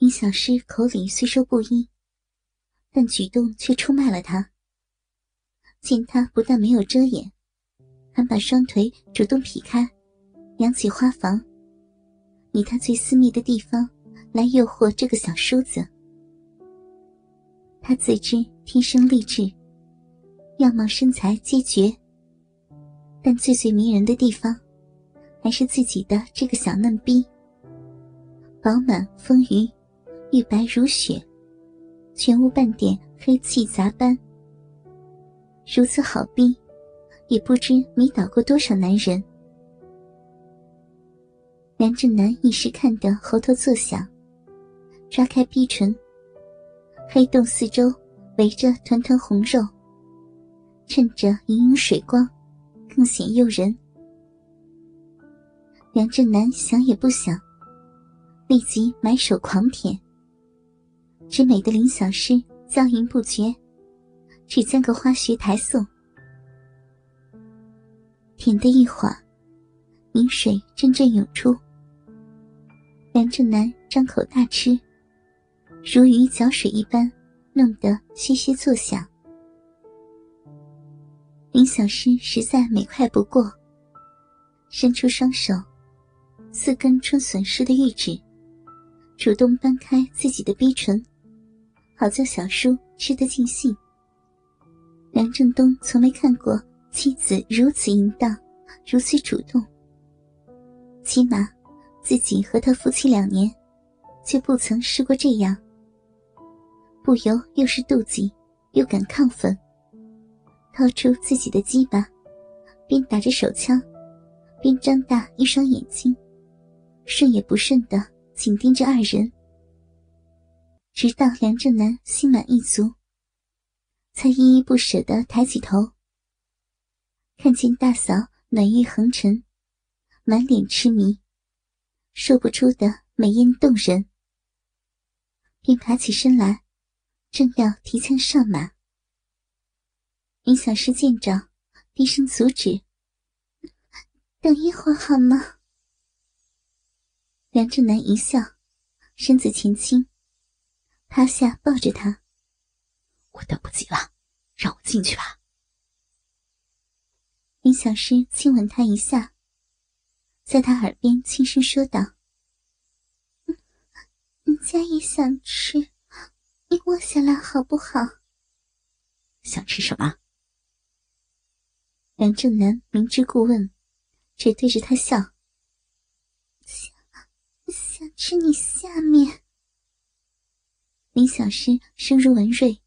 林小诗口里虽说不一，但举动却出卖了他。见他不但没有遮掩，还把双腿主动劈开，扬起花房，以他最私密的地方来诱惑这个小叔子。他自知天生丽质，样貌身材皆绝，但最最迷人的地方，还是自己的这个小嫩逼。饱满丰腴，玉白如雪，全无半点黑气杂斑。如此好逼，也不知迷倒过多少男人。梁振南一时看得喉头作响，抓开逼唇，黑洞四周围着团团红肉，衬着盈盈水光，更显诱人。梁振南想也不想。立即埋手狂舔，只美的林小诗娇吟不绝，只将个花穴抬送。舔的一会儿，饮水阵阵涌出。梁正南张口大吃，如鱼搅水一般，弄得嘘嘘作响。林小诗实在美快不过，伸出双手，四根春笋似的玉指。主动搬开自己的逼唇，好叫小叔吃得尽兴。梁振东从没看过妻子如此淫荡，如此主动。起码自己和他夫妻两年，却不曾试过这样。不由又是妒忌，又感亢奋。掏出自己的鸡巴，边打着手枪，边张大一双眼睛，顺也不顺的。紧盯着二人，直到梁正南心满意足，才依依不舍地抬起头，看见大嫂暖玉横陈，满脸痴迷，说不出的美艳动人，便爬起身来，正要提枪上马。林小诗见状，低声阻止：“等一会儿好吗？”梁正南一笑，身子前倾，趴下抱着他。我等不及了，让我进去吧。林小诗亲吻他一下，在他耳边轻声说道：“嗯人家也想吃，你卧下来好不好？”想吃什么？梁正南明知故问，只对着他笑。想想吃你下面，林小诗声如文瑞，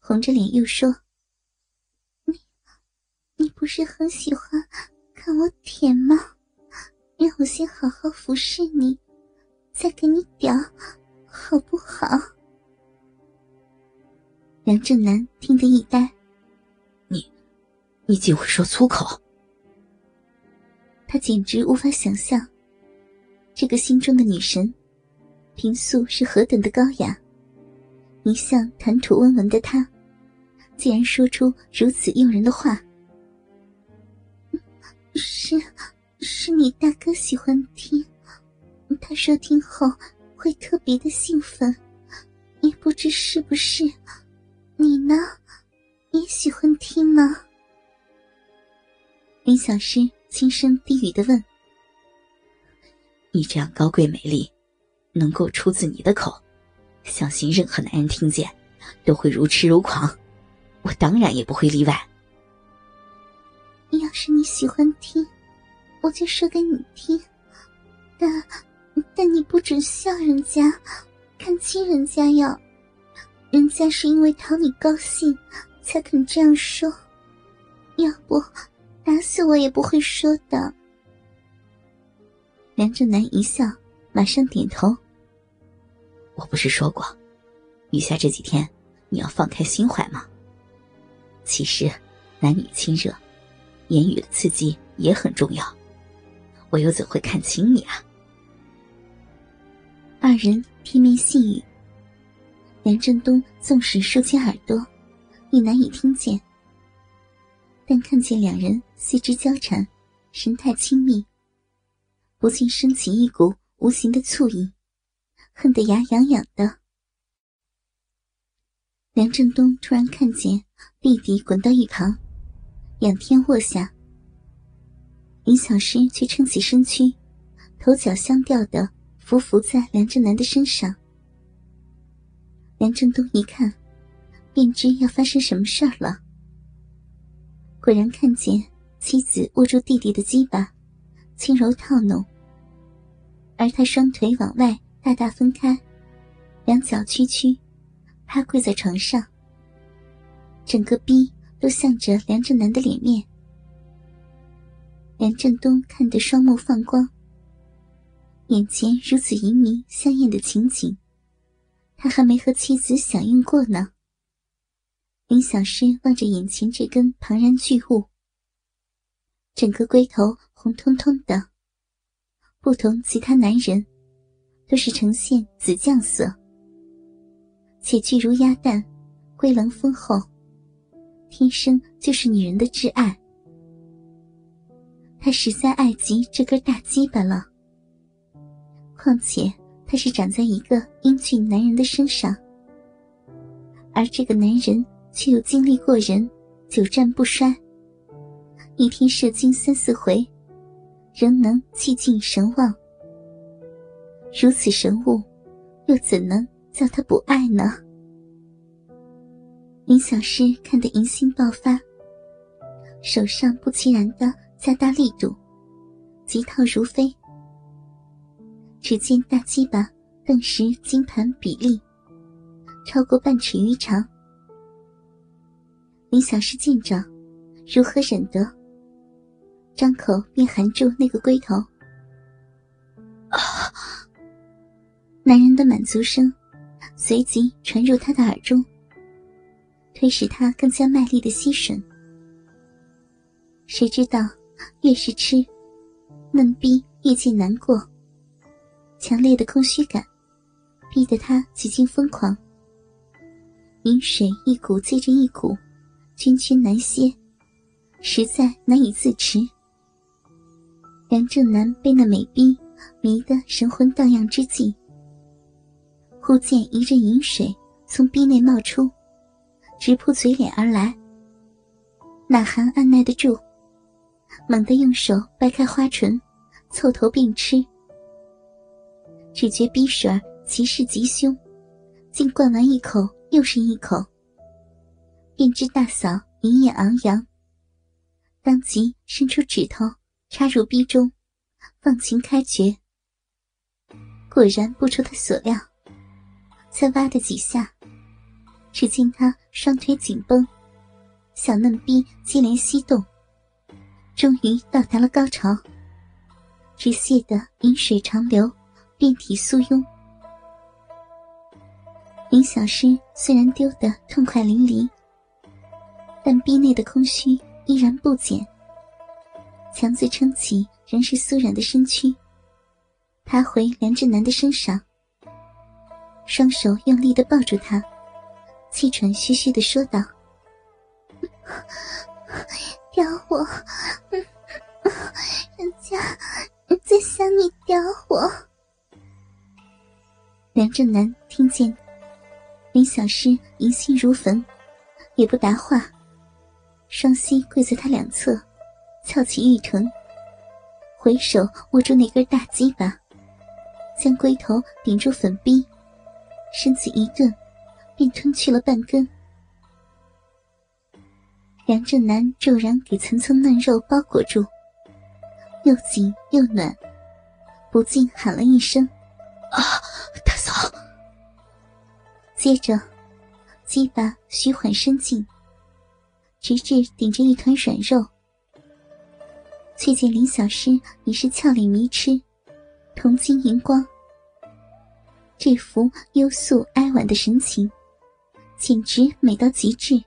红着脸又说：“你，你不是很喜欢看我舔吗？让我先好好服侍你，再给你屌，好不好？”梁正南听得一呆：“你，你竟会说粗口？”他简直无法想象。这个心中的女神，平素是何等的高雅，一向谈吐温文的他，竟然说出如此诱人的话。是，是你大哥喜欢听，他说听后会特别的兴奋，也不知是不是，你呢，也喜欢听吗？林小诗轻声低语的问。你这样高贵美丽，能够出自你的口，相信任何男人听见，都会如痴如狂。我当然也不会例外。要是你喜欢听，我就说给你听。但但你不准笑人家，看清人家哟。人家是因为讨你高兴，才肯这样说。要不，打死我也不会说的。梁正南一笑，马上点头。我不是说过，余下这几天你要放开心怀吗？其实，男女亲热，言语的刺激也很重要。我又怎会看轻你啊？二人贴面细语，梁振东纵使竖起耳朵，也难以听见。但看见两人四肢交缠，神态亲密。不禁升起一股无形的醋意，恨得牙痒痒的。梁振东突然看见弟弟滚到一旁，仰天卧下，林小诗却撑起身躯，头脚相吊的伏伏在梁振南的身上。梁振东一看，便知要发生什么事儿了。果然看见妻子握住弟弟的鸡巴，轻柔套弄，而他双腿往外大大分开，两脚屈曲。趴跪在床上，整个逼都向着梁振南的脸面。梁振东看得双目放光，眼前如此淫靡香艳的情景，他还没和妻子享用过呢。林小诗望着眼前这根庞然巨物，整个龟头红彤彤的，不同其他男人，都是呈现紫酱色。且巨如鸭蛋，龟棱丰厚，天生就是女人的挚爱。他实在爱极这根大鸡巴了。况且他是长在一个英俊男人的身上，而这个男人却又精力过人，久战不衰，一天射精三四回，仍能气尽神旺。如此神物，又怎能？叫他不爱呢？林小诗看得淫心爆发，手上不其然的加大力度，急套如飞。只见大鸡巴顿时金盘比例，超过半尺余长。林小诗见状，如何忍得？张口便含住那个龟头。啊！男人的满足声。随即传入他的耳中，推使他更加卖力的吸吮。谁知道，越是吃，嫩逼越见难过。强烈的空虚感，逼得他几近疯狂。饮水一股接着一股，君君难歇，实在难以自持。梁正南被那美逼迷得神魂荡漾之际。忽见一阵饮水从壁内冒出，直扑嘴脸而来。哪含按耐得住，猛地用手掰开花唇，凑头并吃。只觉逼水儿其势极凶，竟灌完一口又是一口。便知大嫂淫眼昂扬，当即伸出指头插入逼中，放情开绝。果然不出他所料。再挖的几下，只见他双腿紧绷，小嫩逼接连吸动，终于到达了高潮。只泄得饮水长流，遍体酥拥。林小诗虽然丢得痛快淋漓，但逼内的空虚依然不减，强自撑起仍是酥软的身躯，爬回梁志南的身上。双手用力的抱住他，气喘吁吁的说道：“叼我，人家在向你叼我。”梁正南听见林小诗疑心如焚，也不答话，双膝跪在他两侧，翘起玉臀，回手握住那根大鸡巴，将龟头顶住粉壁。身子一顿，便吞去了半根。梁振南骤然给层层嫩肉包裹住，又紧又暖，不禁喊了一声：“啊，大嫂！”接着，鸡巴徐缓伸进，直至顶着一团软肉，却见林小诗已是俏脸迷痴，铜金银光。这幅幽肃哀婉的神情，简直美到极致。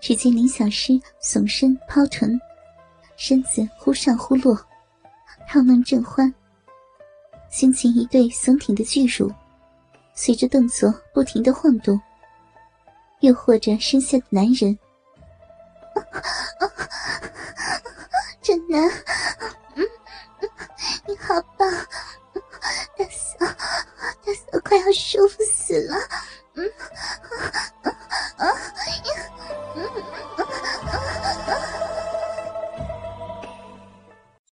只见林小诗耸身抛臀，身子忽上忽落，套弄正欢。胸前一对耸挺的巨乳，随着动作不停的晃动，诱惑着身下的男人。真难，你好棒！快要舒服死了。嗯，啊啊啊！嗯嗯。